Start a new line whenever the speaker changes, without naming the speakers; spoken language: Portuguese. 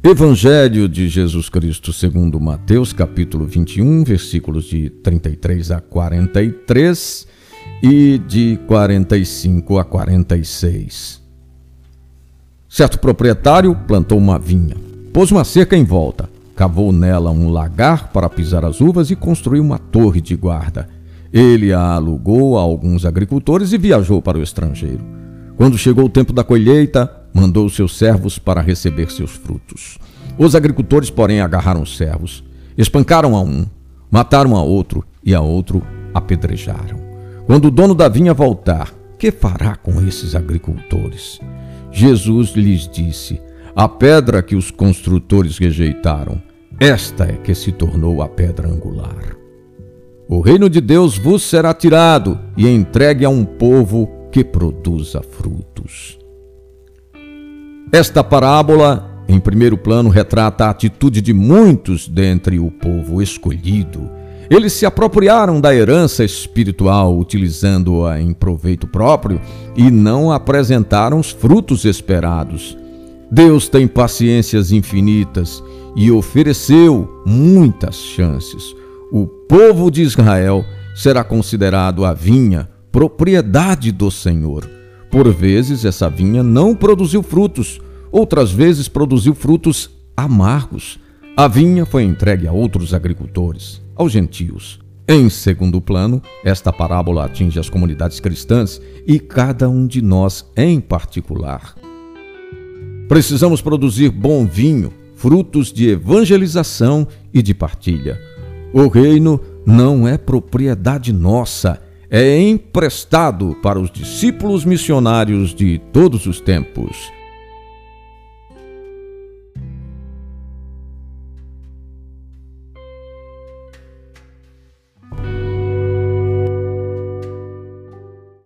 Evangelho de Jesus Cristo segundo Mateus, capítulo 21, versículos de 33 a 43 e de 45 a 46. Certo proprietário plantou uma vinha, pôs uma cerca em volta, cavou nela um lagar para pisar as uvas e construiu uma torre de guarda. Ele a alugou a alguns agricultores e viajou para o estrangeiro. Quando chegou o tempo da colheita, mandou seus servos para receber seus frutos. Os agricultores, porém, agarraram os servos, espancaram a um, mataram a outro e a outro apedrejaram. Quando o dono da vinha voltar, que fará com esses agricultores? Jesus lhes disse: A pedra que os construtores rejeitaram, esta é que se tornou a pedra angular. O reino de Deus vos será tirado e entregue a um povo que produza frutos. Esta parábola, em primeiro plano, retrata a atitude de muitos dentre o povo escolhido eles se apropriaram da herança espiritual, utilizando-a em proveito próprio e não apresentaram os frutos esperados. Deus tem paciências infinitas e ofereceu muitas chances. O povo de Israel será considerado a vinha, propriedade do Senhor. Por vezes essa vinha não produziu frutos, outras vezes produziu frutos amargos. A vinha foi entregue a outros agricultores aos gentios. Em segundo plano, esta parábola atinge as comunidades cristãs e cada um de nós em particular. Precisamos produzir bom vinho, frutos de evangelização e de partilha. O reino não é propriedade nossa, é emprestado para os discípulos missionários de todos os tempos.